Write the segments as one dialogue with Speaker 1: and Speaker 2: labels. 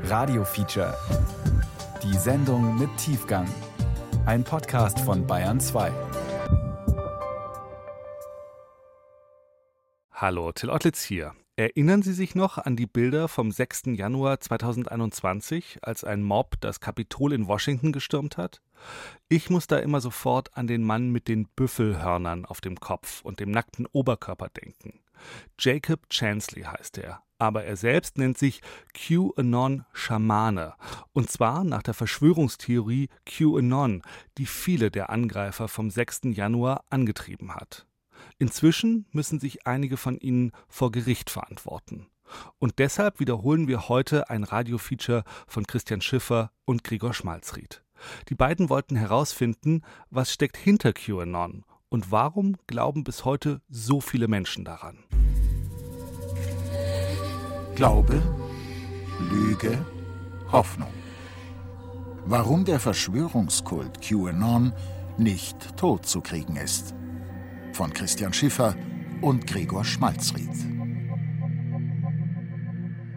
Speaker 1: Radio Feature. Die Sendung mit Tiefgang. Ein Podcast von Bayern 2.
Speaker 2: Hallo, Till Ottlitz hier. Erinnern Sie sich noch an die Bilder vom 6. Januar 2021, als ein Mob das Kapitol in Washington gestürmt hat? Ich muss da immer sofort an den Mann mit den Büffelhörnern auf dem Kopf und dem nackten Oberkörper denken. Jacob Chansley heißt er, aber er selbst nennt sich QAnon Schamane, und zwar nach der Verschwörungstheorie QAnon, die viele der Angreifer vom 6. Januar angetrieben hat. Inzwischen müssen sich einige von ihnen vor Gericht verantworten. Und deshalb wiederholen wir heute ein Radiofeature von Christian Schiffer und Gregor Schmalzried. Die beiden wollten herausfinden, was steckt hinter QAnon und warum glauben bis heute so viele Menschen daran.
Speaker 3: Glaube, Lüge, Hoffnung. Warum der Verschwörungskult QAnon nicht tot zu kriegen ist. Von Christian Schiffer und Gregor Schmalzried.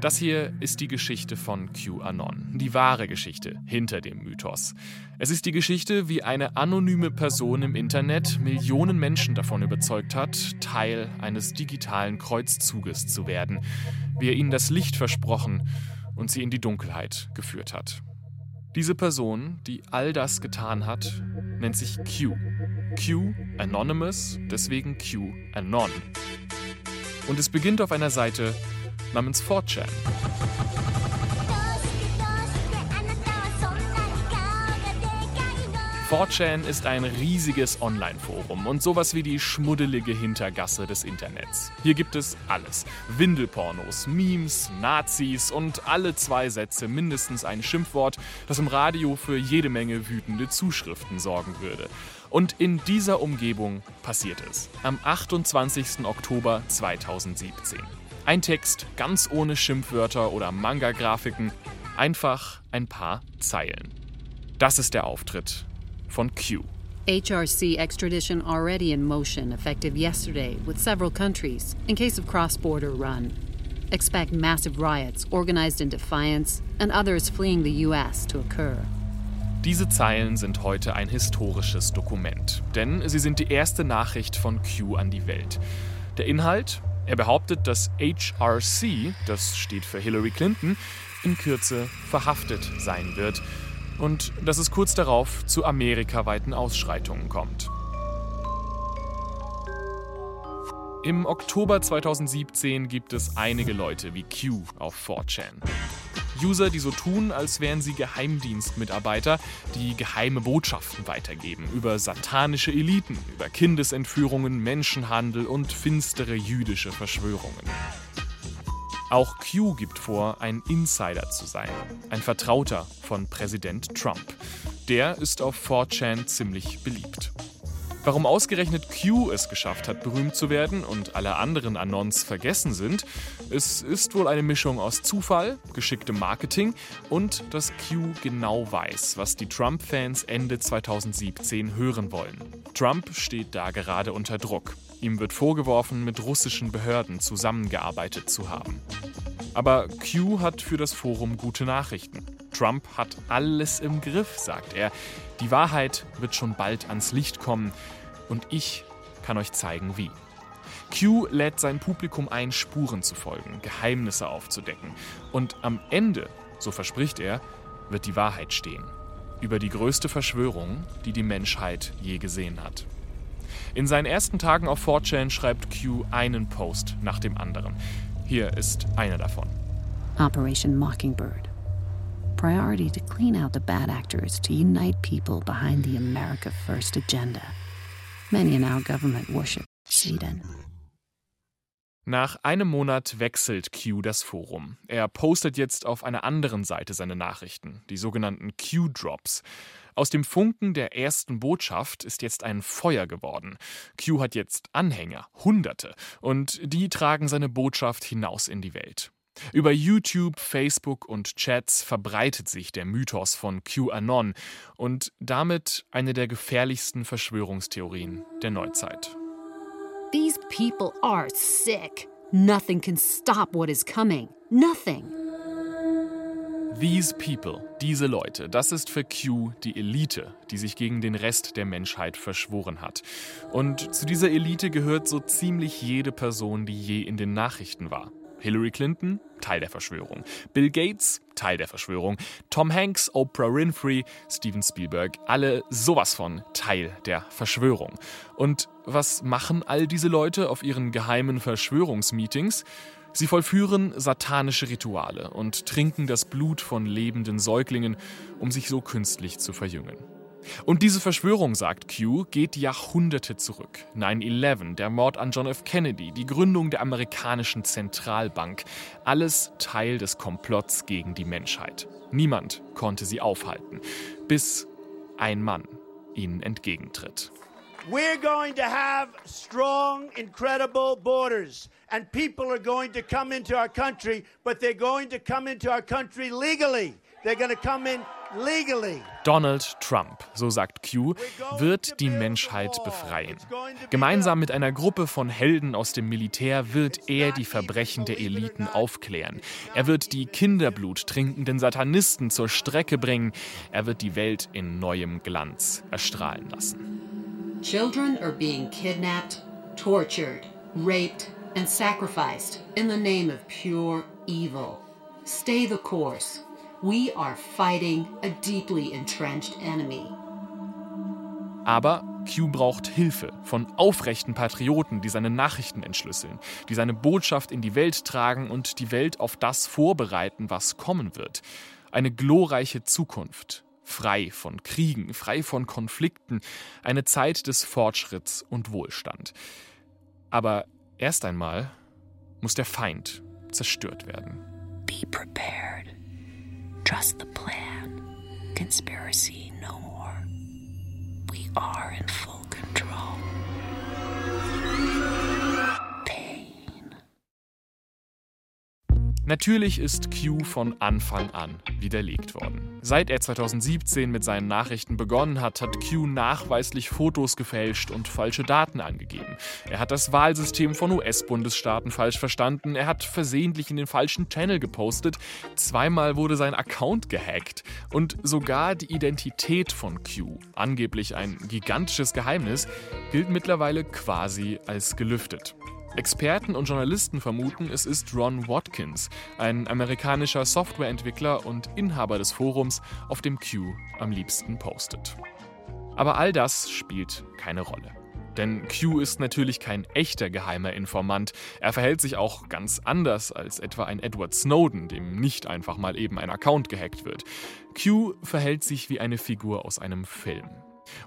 Speaker 4: Das hier ist die Geschichte von QAnon, die wahre Geschichte hinter dem Mythos. Es ist die Geschichte, wie eine anonyme Person im Internet Millionen Menschen davon überzeugt hat, Teil eines digitalen Kreuzzuges zu werden, wie er ihnen das Licht versprochen und sie in die Dunkelheit geführt hat. Diese Person, die all das getan hat, nennt sich Q. Q Anonymous, deswegen Q Anon. Und es beginnt auf einer Seite namens 4chan. 4chan ist ein riesiges Online-Forum und sowas wie die schmuddelige Hintergasse des Internets. Hier gibt es alles. Windelpornos, Memes, Nazis und alle zwei Sätze mindestens ein Schimpfwort, das im Radio für jede Menge wütende Zuschriften sorgen würde. Und in dieser Umgebung passiert es. Am 28. Oktober 2017. Ein Text ganz ohne Schimpfwörter oder Manga-Grafiken, einfach ein paar Zeilen. Das ist der Auftritt von Q.
Speaker 5: HRC extradition already in motion, effective yesterday, with several countries, in case of cross border run. Expect massive riots organized in defiance and others fleeing the US to occur.
Speaker 4: Diese Zeilen sind heute ein historisches Dokument, denn sie sind die erste Nachricht von Q an die Welt. Der Inhalt? Er behauptet, dass HRC, das steht für Hillary Clinton, in Kürze verhaftet sein wird und dass es kurz darauf zu amerikaweiten Ausschreitungen kommt. Im Oktober 2017 gibt es einige Leute wie Q auf 4chan. User, die so tun, als wären sie Geheimdienstmitarbeiter, die geheime Botschaften weitergeben über satanische Eliten, über Kindesentführungen, Menschenhandel und finstere jüdische Verschwörungen. Auch Q gibt vor, ein Insider zu sein, ein Vertrauter von Präsident Trump. Der ist auf 4chan ziemlich beliebt. Warum ausgerechnet Q es geschafft hat, berühmt zu werden und alle anderen Anons vergessen sind, es ist wohl eine Mischung aus Zufall, geschicktem Marketing und dass Q genau weiß, was die Trump-Fans Ende 2017 hören wollen. Trump steht da gerade unter Druck. Ihm wird vorgeworfen, mit russischen Behörden zusammengearbeitet zu haben. Aber Q hat für das Forum gute Nachrichten. Trump hat alles im Griff, sagt er. Die Wahrheit wird schon bald ans Licht kommen und ich kann euch zeigen, wie. Q lädt sein Publikum ein, Spuren zu folgen, Geheimnisse aufzudecken. Und am Ende, so verspricht er, wird die Wahrheit stehen. Über die größte Verschwörung, die die Menschheit je gesehen hat. In seinen ersten Tagen auf 4chan schreibt Q einen Post nach dem anderen. Hier ist einer davon.
Speaker 5: Operation Mockingbird. Priority to clean out the bad actors to unite people behind the America First agenda. Many in our government worship Satan.
Speaker 4: Nach einem Monat wechselt Q das Forum. Er postet jetzt auf einer anderen Seite seine Nachrichten, die sogenannten Q-Drops. Aus dem Funken der ersten Botschaft ist jetzt ein Feuer geworden. Q hat jetzt Anhänger, Hunderte, und die tragen seine Botschaft hinaus in die Welt. Über YouTube, Facebook und Chats verbreitet sich der Mythos von QAnon und damit eine der gefährlichsten Verschwörungstheorien der Neuzeit.
Speaker 5: These people are sick. Nothing can stop what is coming. Nothing.
Speaker 4: These people, diese Leute, das ist für Q die Elite, die sich gegen den Rest der Menschheit verschworen hat. Und zu dieser Elite gehört so ziemlich jede Person, die je in den Nachrichten war. Hillary Clinton, Teil der Verschwörung. Bill Gates, Teil der Verschwörung. Tom Hanks, Oprah Winfrey, Steven Spielberg, alle sowas von Teil der Verschwörung. Und was machen all diese Leute auf ihren geheimen Verschwörungsmeetings? Sie vollführen satanische Rituale und trinken das Blut von lebenden Säuglingen, um sich so künstlich zu verjüngen. Und diese Verschwörung, sagt Q, geht Jahrhunderte zurück. 9-11, der Mord an John F. Kennedy, die Gründung der amerikanischen Zentralbank. Alles Teil des Komplotts gegen die Menschheit. Niemand konnte sie aufhalten, bis ein Mann ihnen entgegentritt.
Speaker 6: We're going to have strong, incredible borders. And people are going to come into our country, but they're going to come into our country legally. They're going to come in legally.
Speaker 4: Donald Trump, so sagt Q, wird die Menschheit befreien. Gemeinsam mit einer Gruppe von Helden aus dem Militär wird er die Verbrechen der Eliten aufklären. Er wird die Kinderblut trinkenden Satanisten zur Strecke bringen. Er wird die Welt in neuem Glanz erstrahlen lassen.
Speaker 5: Children are being kidnapped, tortured, raped, and sacrificed in the name of pure evil. Stay the course. We are fighting a deeply entrenched enemy.
Speaker 4: Aber Q braucht Hilfe von aufrechten Patrioten, die seine Nachrichten entschlüsseln, die seine Botschaft in die Welt tragen und die Welt auf das vorbereiten, was kommen wird. Eine glorreiche Zukunft, frei von Kriegen, frei von Konflikten, eine Zeit des Fortschritts und Wohlstand. Aber erst einmal muss der Feind zerstört werden.
Speaker 7: Be prepared. Trust the plan. Conspiracy no more. We are in full control.
Speaker 4: Natürlich ist Q von Anfang an widerlegt worden. Seit er 2017 mit seinen Nachrichten begonnen hat, hat Q nachweislich Fotos gefälscht und falsche Daten angegeben. Er hat das Wahlsystem von US-Bundesstaaten falsch verstanden, er hat versehentlich in den falschen Channel gepostet, zweimal wurde sein Account gehackt und sogar die Identität von Q, angeblich ein gigantisches Geheimnis, gilt mittlerweile quasi als gelüftet. Experten und Journalisten vermuten, es ist Ron Watkins, ein amerikanischer Softwareentwickler und Inhaber des Forums, auf dem Q am liebsten postet. Aber all das spielt keine Rolle. Denn Q ist natürlich kein echter geheimer Informant. Er verhält sich auch ganz anders als etwa ein Edward Snowden, dem nicht einfach mal eben ein Account gehackt wird. Q verhält sich wie eine Figur aus einem Film.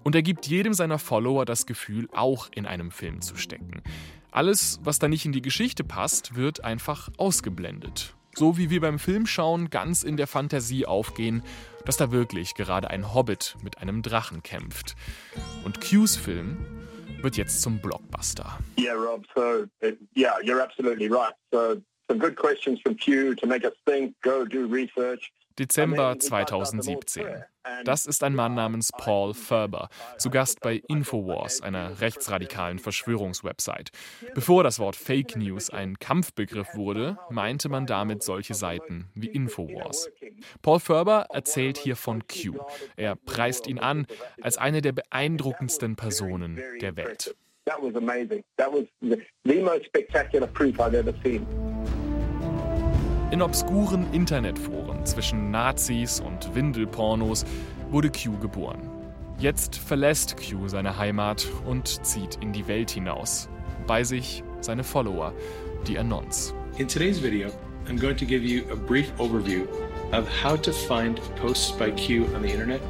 Speaker 4: Und er gibt jedem seiner Follower das Gefühl, auch in einem Film zu stecken. Alles, was da nicht in die Geschichte passt, wird einfach ausgeblendet. So wie wir beim Filmschauen ganz in der Fantasie aufgehen, dass da wirklich gerade ein Hobbit mit einem Drachen kämpft. Und Q's Film wird jetzt zum Blockbuster.
Speaker 8: Yeah, Rob. So, yeah, you're absolutely right. So, some good questions from Q to make us think, go do research.
Speaker 4: Dezember 2017. Das ist ein Mann namens Paul Ferber, zu Gast bei Infowars, einer rechtsradikalen Verschwörungswebsite. Bevor das Wort Fake News ein Kampfbegriff wurde, meinte man damit solche Seiten wie Infowars. Paul Ferber erzählt hier von Q. Er preist ihn an als eine der beeindruckendsten Personen der Welt.
Speaker 8: That was amazing. That was the, the most spectacular proof I've ever seen.
Speaker 4: In obskuren Internetforen zwischen Nazis und Windelpornos wurde Q geboren. Jetzt verlässt Q seine Heimat und zieht in die Welt hinaus. Bei sich seine Follower, die Anons.
Speaker 9: In today's video, I'm going to give you a brief overview of how to find posts by Q on the internet.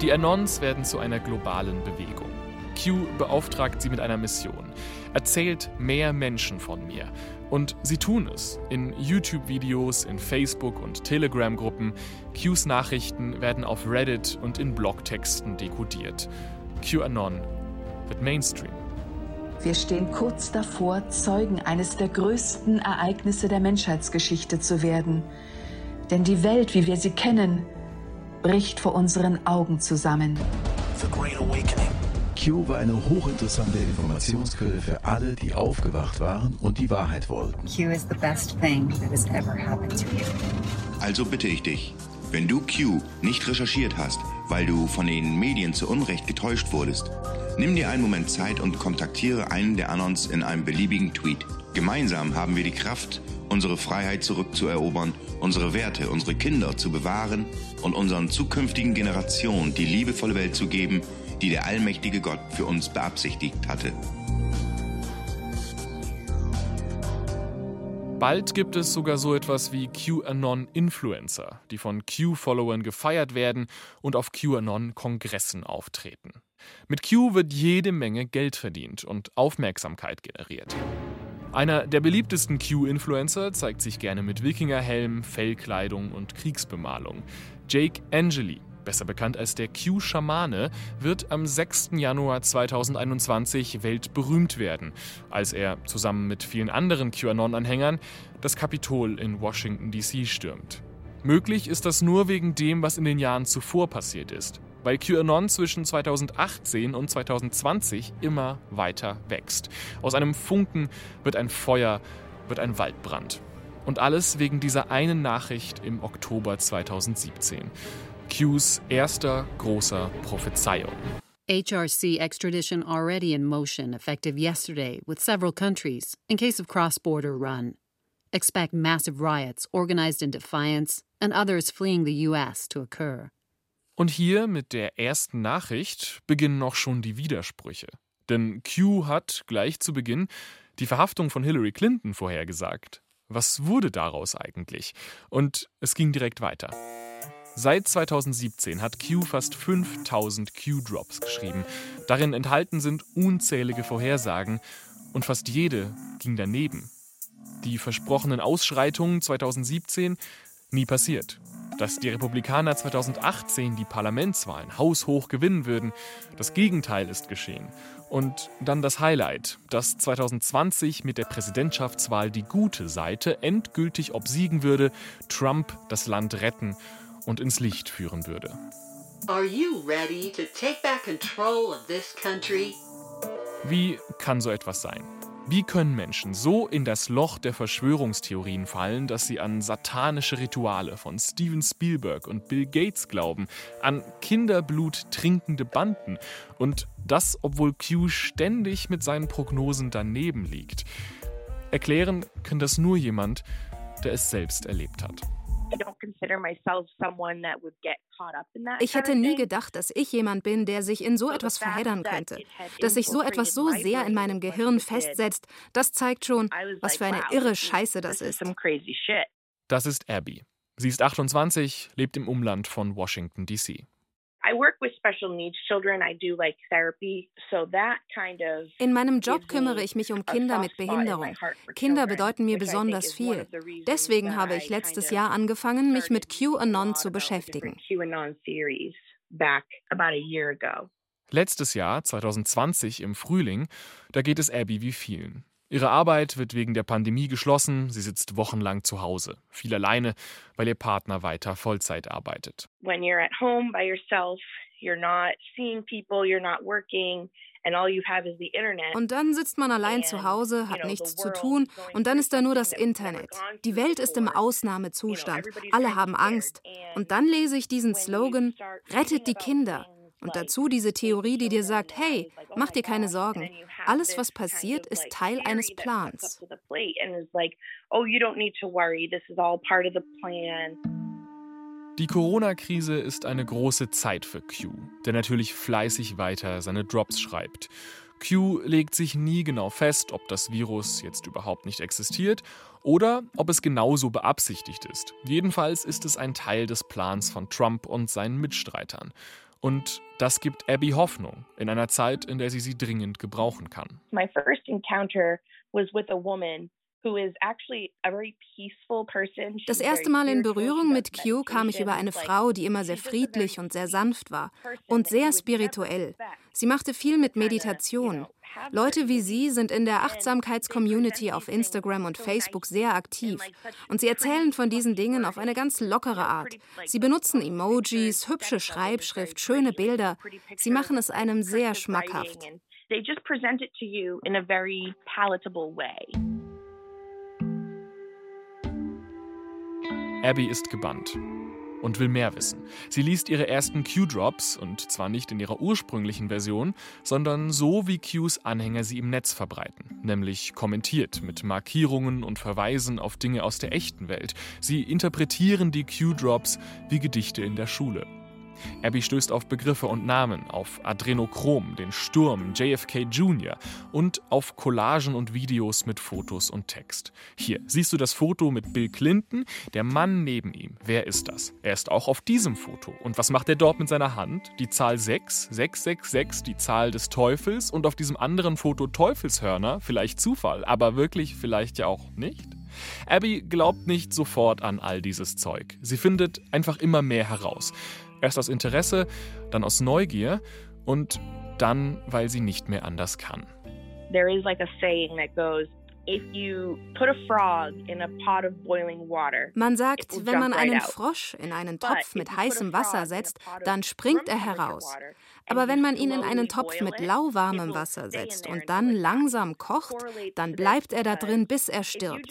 Speaker 4: Die Anons werden zu einer globalen Bewegung. Q beauftragt sie mit einer Mission. Erzählt mehr Menschen von mir. Und sie tun es. In YouTube-Videos, in Facebook- und Telegram-Gruppen. Qs Nachrichten werden auf Reddit und in Blogtexten dekodiert. QAnon wird Mainstream.
Speaker 10: Wir stehen kurz davor, Zeugen eines der größten Ereignisse der Menschheitsgeschichte zu werden. Denn die Welt, wie wir sie kennen, bricht vor unseren Augen zusammen.
Speaker 7: The Great Awakening.
Speaker 11: Q war eine hochinteressante Informationsquelle für alle, die aufgewacht waren und die Wahrheit wollten.
Speaker 12: Q is the best thing that has ever happened to you.
Speaker 13: Also bitte ich dich, wenn du Q nicht recherchiert hast, weil du von den Medien zu Unrecht getäuscht wurdest, nimm dir einen Moment Zeit und kontaktiere einen der Anons in einem beliebigen Tweet. Gemeinsam haben wir die Kraft, unsere Freiheit zurückzuerobern, unsere Werte, unsere Kinder zu bewahren und unseren zukünftigen Generationen die liebevolle Welt zu geben, die der allmächtige Gott für uns beabsichtigt hatte.
Speaker 4: Bald gibt es sogar so etwas wie QAnon-Influencer, die von Q-Followern gefeiert werden und auf QAnon-Kongressen auftreten. Mit Q wird jede Menge Geld verdient und Aufmerksamkeit generiert. Einer der beliebtesten Q-Influencer zeigt sich gerne mit Wikingerhelm, Fellkleidung und Kriegsbemalung. Jake Angeli besser bekannt als der Q-Schamane, wird am 6. Januar 2021 weltberühmt werden, als er zusammen mit vielen anderen QAnon-Anhängern das Kapitol in Washington, D.C. stürmt. Möglich ist das nur wegen dem, was in den Jahren zuvor passiert ist, weil QAnon zwischen 2018 und 2020 immer weiter wächst. Aus einem Funken wird ein Feuer, wird ein Waldbrand. Und alles wegen dieser einen Nachricht im Oktober 2017. Qs erster großer Prophezeiung.
Speaker 5: HRC extradition already in motion, effective yesterday, with several countries, in case of cross border run. Expect massive riots organized in defiance and others fleeing the US to occur.
Speaker 4: Und hier mit der ersten Nachricht beginnen auch schon die Widersprüche. Denn Q hat gleich zu Beginn die Verhaftung von Hillary Clinton vorhergesagt. Was wurde daraus eigentlich? Und es ging direkt weiter. Seit 2017 hat Q fast 5000 Q-Drops geschrieben. Darin enthalten sind unzählige Vorhersagen und fast jede ging daneben. Die versprochenen Ausschreitungen 2017 nie passiert. Dass die Republikaner 2018 die Parlamentswahlen haushoch gewinnen würden, das Gegenteil ist geschehen. Und dann das Highlight, dass 2020 mit der Präsidentschaftswahl die gute Seite endgültig obsiegen würde, Trump das Land retten und ins Licht führen würde. Wie kann so etwas sein? Wie können Menschen so in das Loch der Verschwörungstheorien fallen, dass sie an satanische Rituale von Steven Spielberg und Bill Gates glauben, an Kinderblut trinkende Banden und das, obwohl Q ständig mit seinen Prognosen daneben liegt? Erklären kann das nur jemand, der es selbst erlebt hat.
Speaker 14: Ich hätte nie gedacht, dass ich jemand bin, der sich in so etwas verheddern könnte. Dass sich so etwas so sehr in meinem Gehirn festsetzt, das zeigt schon, was für eine irre Scheiße das ist.
Speaker 4: Das ist Abby. Sie ist 28, lebt im Umland von Washington, D.C.
Speaker 14: In meinem Job kümmere ich mich um Kinder mit Behinderung. Kinder bedeuten mir besonders viel. Deswegen habe ich letztes Jahr angefangen, mich mit QAnon zu beschäftigen.
Speaker 4: Letztes Jahr, 2020 im Frühling, da geht es Abby wie vielen. Ihre Arbeit wird wegen der Pandemie geschlossen, sie sitzt wochenlang zu Hause, viel alleine, weil ihr Partner weiter Vollzeit arbeitet.
Speaker 15: When you're at home by yourself, you're not seeing people, you're not working.
Speaker 14: Und dann sitzt man allein zu Hause, hat nichts zu tun und dann ist da nur das Internet. Die Welt ist im Ausnahmezustand. Alle haben Angst. Und dann lese ich diesen Slogan, rettet die Kinder. Und dazu diese Theorie, die dir sagt, hey, mach dir keine Sorgen. Alles, was passiert, ist Teil eines Plans.
Speaker 15: Oh,
Speaker 4: Die Corona-Krise ist eine große Zeit für Q, der natürlich fleißig weiter seine Drops schreibt. Q legt sich nie genau fest, ob das Virus jetzt überhaupt nicht existiert oder ob es genauso beabsichtigt ist. Jedenfalls ist es ein Teil des Plans von Trump und seinen Mitstreitern. Und das gibt Abby Hoffnung in einer Zeit, in der sie sie dringend gebrauchen kann.
Speaker 15: My first encounter was with a woman
Speaker 14: Das erste Mal in Berührung mit Q kam ich über eine Frau, die immer sehr friedlich und sehr sanft war und sehr spirituell. Sie machte viel mit Meditation. Leute wie Sie sind in der Achtsamkeits-Community auf Instagram und Facebook sehr aktiv und sie erzählen von diesen Dingen auf eine ganz lockere Art. Sie benutzen Emojis, hübsche Schreibschrift, schöne Bilder. Sie machen es einem sehr schmackhaft. They just present it to you in a very palatable way.
Speaker 4: Abby ist gebannt und will mehr wissen. Sie liest ihre ersten Q-Drops und zwar nicht in ihrer ursprünglichen Version, sondern so, wie Qs Anhänger sie im Netz verbreiten, nämlich kommentiert mit Markierungen und Verweisen auf Dinge aus der echten Welt. Sie interpretieren die Q-Drops wie Gedichte in der Schule. Abby stößt auf Begriffe und Namen, auf Adrenochrom, den Sturm, JFK Jr. und auf Collagen und Videos mit Fotos und Text. Hier siehst du das Foto mit Bill Clinton, der Mann neben ihm. Wer ist das? Er ist auch auf diesem Foto. Und was macht er dort mit seiner Hand? Die Zahl 6, 666, die Zahl des Teufels und auf diesem anderen Foto Teufelshörner, vielleicht Zufall, aber wirklich vielleicht ja auch nicht? Abby glaubt nicht sofort an all dieses Zeug. Sie findet einfach immer mehr heraus. Erst aus Interesse, dann aus Neugier und dann, weil sie nicht mehr anders kann.
Speaker 15: There is like a saying that goes,
Speaker 14: man sagt, wenn man einen Frosch in einen Topf mit heißem Wasser setzt, dann springt er heraus. Aber wenn man ihn in einen Topf mit lauwarmem Wasser setzt und dann langsam kocht, dann bleibt er da drin, bis er stirbt.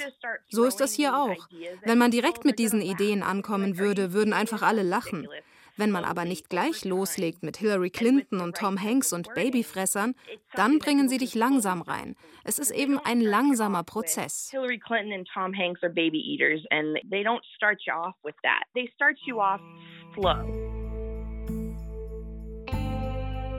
Speaker 14: So ist das hier auch. Wenn man direkt mit diesen Ideen ankommen würde, würden einfach alle lachen. Wenn man aber nicht gleich loslegt mit Hillary Clinton und Tom Hanks und Babyfressern, dann bringen sie dich langsam rein. Es ist eben ein langsamer Prozess. Hillary Clinton und Tom Hanks are baby eaters and they don't start you off with that. They start you off slow.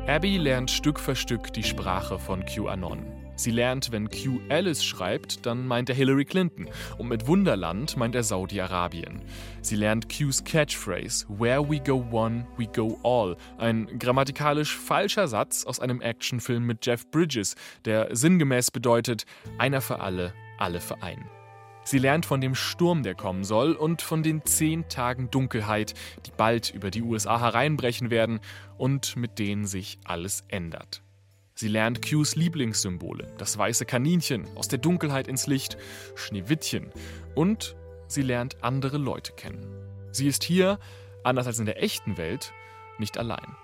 Speaker 4: Abby lernt Stück für Stück die Sprache von QAnon. Sie lernt, wenn Q Alice schreibt, dann meint er Hillary Clinton und mit Wunderland meint er Saudi-Arabien. Sie lernt Qs Catchphrase Where we go one, we go all, ein grammatikalisch falscher Satz aus einem Actionfilm mit Jeff Bridges, der sinngemäß bedeutet einer für alle, alle für einen. Sie lernt von dem Sturm, der kommen soll, und von den zehn Tagen Dunkelheit, die bald über die USA hereinbrechen werden und mit denen sich alles ändert. Sie lernt Qs Lieblingssymbole, das weiße Kaninchen aus der Dunkelheit ins Licht, Schneewittchen und sie lernt andere Leute kennen. Sie ist hier, anders als in der echten Welt, nicht allein.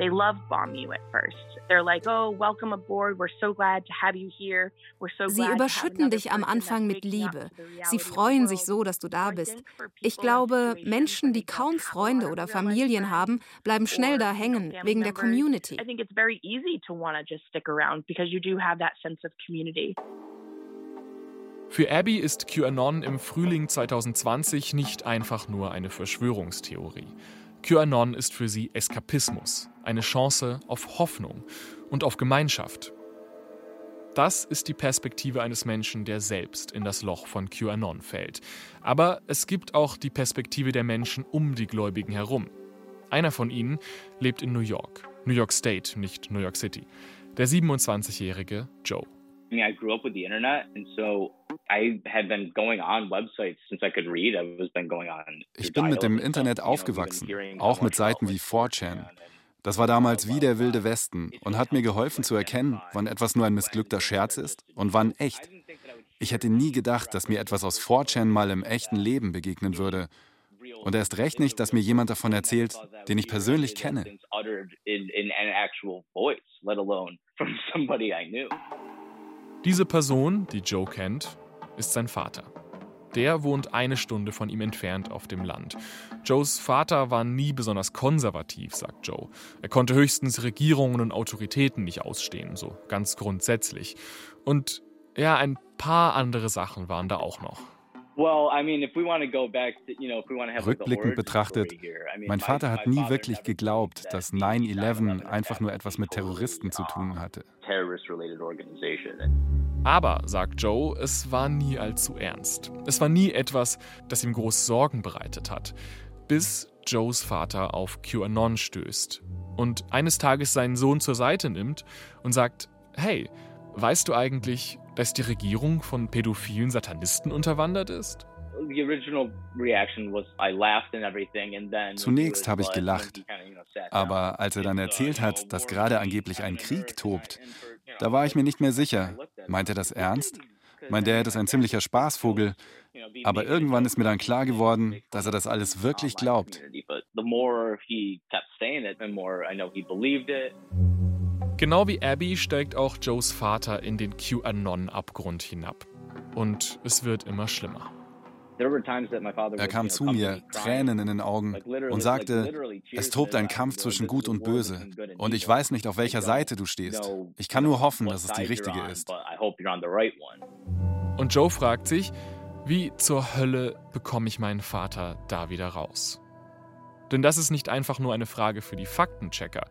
Speaker 15: They love bomb you at first. They're like, "Oh, welcome aboard. We're so glad to have you here. We're so
Speaker 14: Sie überschütten dich am Anfang mit Liebe. Sie freuen sich so, dass du da bist. Ich glaube, Menschen, die kaum Freunde oder Familien haben, bleiben schnell da hängen wegen der Community. I think it's very easy to want to just stick around because you do have that sense of community.
Speaker 4: Für Abby ist QAnon im Frühling 2020 nicht einfach nur eine Verschwörungstheorie. QAnon ist für sie Eskapismus, eine Chance auf Hoffnung und auf Gemeinschaft. Das ist die Perspektive eines Menschen, der selbst in das Loch von QAnon fällt. Aber es gibt auch die Perspektive der Menschen um die Gläubigen herum. Einer von ihnen lebt in New York, New York State, nicht New York City. Der 27-jährige Joe.
Speaker 16: I mean, I grew up with the internet, and so I had been going on websites since I could read. I was been going on.
Speaker 17: Ich bin mit dem Internet aufgewachsen, auch mit Seiten wie 4chan. Das war damals wie der wilde Westen und hat mir geholfen zu erkennen, wann etwas nur ein missglückter Scherz ist und wann echt. Ich hätte nie gedacht, dass mir etwas aus 4chan mal im echten Leben begegnen würde. Und erst recht nicht, dass mir jemand davon erzählt, den ich persönlich kenne.
Speaker 4: Diese Person, die Joe kennt, ist sein Vater. Der wohnt eine Stunde von ihm entfernt auf dem Land. Joes Vater war nie besonders konservativ, sagt Joe. Er konnte höchstens Regierungen und Autoritäten nicht ausstehen, so ganz grundsätzlich. Und ja, ein paar andere Sachen waren da auch noch.
Speaker 17: Rückblickend betrachtet, mein Vater hat nie wirklich geglaubt, dass 9-11 einfach nur etwas mit Terroristen zu tun hatte.
Speaker 4: Aber, sagt Joe, es war nie allzu ernst. Es war nie etwas, das ihm groß Sorgen bereitet hat. Bis Joes Vater auf QAnon stößt und eines Tages seinen Sohn zur Seite nimmt und sagt, hey, weißt du eigentlich, Dass die Regierung von pädophilen Satanisten unterwandert ist?
Speaker 17: Zunächst habe ich gelacht. Aber als er dann erzählt hat, dass gerade angeblich ein Krieg tobt, da war ich mir nicht mehr sicher. Meint er das ernst? Mein Dad ist ein ziemlicher Spaßvogel. Aber irgendwann ist mir dann klar geworden, dass er das alles wirklich glaubt.
Speaker 4: Genau wie Abby steigt auch Joes Vater in den QAnon-Abgrund hinab. Und es wird immer schlimmer.
Speaker 17: Er kam zu mir, Tränen in den Augen, und sagte, es tobt ein Kampf zwischen Gut und Böse. Und ich weiß nicht, auf welcher Seite du stehst. Ich kann nur hoffen, dass es die richtige ist.
Speaker 4: Und Joe fragt sich, wie zur Hölle bekomme ich meinen Vater da wieder raus? Denn das ist nicht einfach nur eine Frage für die Faktenchecker.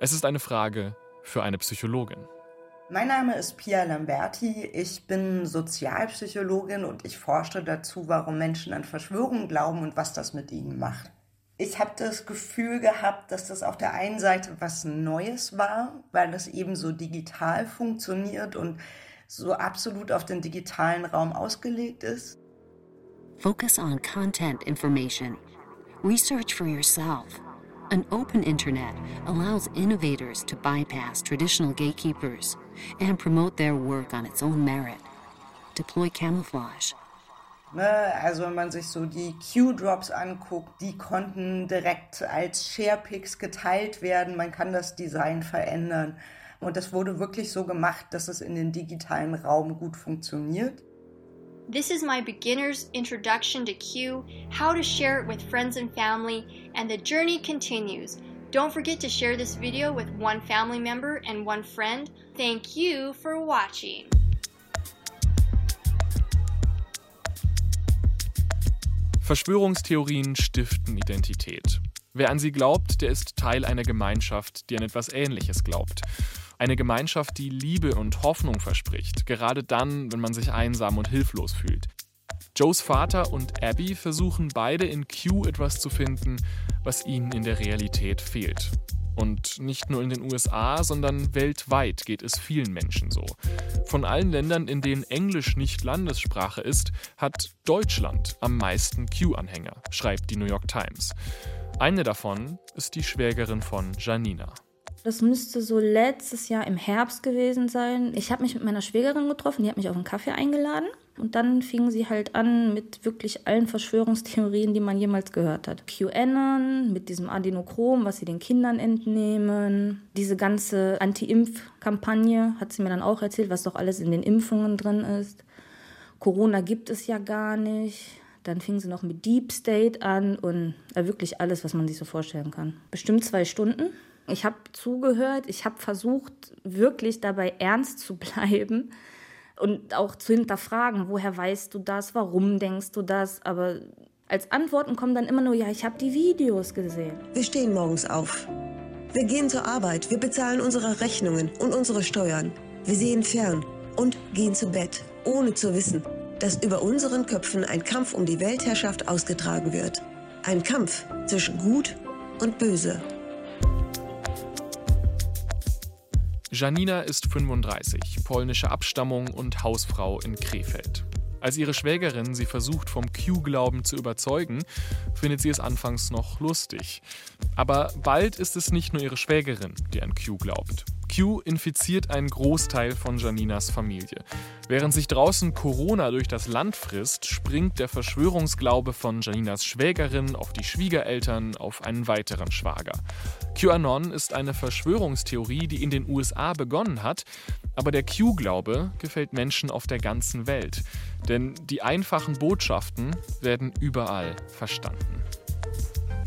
Speaker 4: Es ist eine Frage für eine Psychologin.
Speaker 18: Mein Name ist Pia Lamberti. Ich bin Sozialpsychologin und ich forsche dazu, warum Menschen an Verschwörungen glauben und was das mit ihnen macht. Ich habe das Gefühl gehabt, dass das auf der einen Seite was Neues war, weil das eben so digital funktioniert und so absolut auf den digitalen Raum ausgelegt ist.
Speaker 5: Focus on content information. Research for yourself. An open internet allows innovators to bypass traditional gatekeepers and promote their work on its own merit. Deploy camouflage.
Speaker 18: Ne, also wenn man sich so die Q-Drops anguckt, die konnten direkt als Sharepics geteilt werden. Man kann das Design verändern. Und das wurde wirklich so gemacht, dass es in den digitalen Raum gut funktioniert.
Speaker 19: This is my beginner's introduction to Q, how to share it with friends and family, and the journey continues. Don't forget to share this video with one family member and one friend. Thank you for watching.
Speaker 4: Verschwörungstheorien stiften Identität. Wer an sie glaubt, der ist Teil einer Gemeinschaft, die an etwas Ähnliches glaubt. Eine Gemeinschaft, die Liebe und Hoffnung verspricht, gerade dann, wenn man sich einsam und hilflos fühlt. Joes Vater und Abby versuchen beide in Q etwas zu finden, was ihnen in der Realität fehlt. Und nicht nur in den USA, sondern weltweit geht es vielen Menschen so. Von allen Ländern, in denen Englisch nicht Landessprache ist, hat Deutschland am meisten Q-Anhänger, schreibt die New York Times. Eine davon ist die Schwägerin von Janina.
Speaker 20: Das müsste so letztes Jahr im Herbst gewesen sein. Ich habe mich mit meiner Schwägerin getroffen, die hat mich auf einen Kaffee eingeladen. Und dann fingen sie halt an mit wirklich allen Verschwörungstheorien, die man jemals gehört hat. QAnon mit diesem Adenochrom, was sie den Kindern entnehmen. Diese ganze Anti-Impf-Kampagne hat sie mir dann auch erzählt, was doch alles in den Impfungen drin ist. Corona gibt es ja gar nicht. Dann fing sie noch mit Deep State an und äh, wirklich alles, was man sich so vorstellen kann. Bestimmt zwei Stunden. Ich habe zugehört, ich habe versucht, wirklich dabei ernst zu bleiben und auch zu hinterfragen, woher weißt du das, warum denkst du das, aber als Antworten kommen dann immer nur, ja, ich habe die Videos gesehen.
Speaker 21: Wir stehen morgens auf. Wir gehen zur Arbeit, wir bezahlen unsere Rechnungen und unsere Steuern. Wir sehen fern und gehen zu Bett, ohne zu wissen, dass über unseren Köpfen ein Kampf um die Weltherrschaft ausgetragen wird. Ein Kampf zwischen Gut und Böse.
Speaker 4: Janina ist 35, polnische Abstammung und Hausfrau in Krefeld. Als ihre Schwägerin sie versucht, vom Q-Glauben zu überzeugen, findet sie es anfangs noch lustig. Aber bald ist es nicht nur ihre Schwägerin, die an Q glaubt. Q infiziert einen Großteil von Janinas Familie. Während sich draußen Corona durch das Land frisst, springt der Verschwörungsglaube von Janinas Schwägerin auf die Schwiegereltern, auf einen weiteren Schwager. QAnon ist eine Verschwörungstheorie, die in den USA begonnen hat, aber der Q-Glaube gefällt Menschen auf der ganzen Welt. Denn die einfachen Botschaften werden überall verstanden.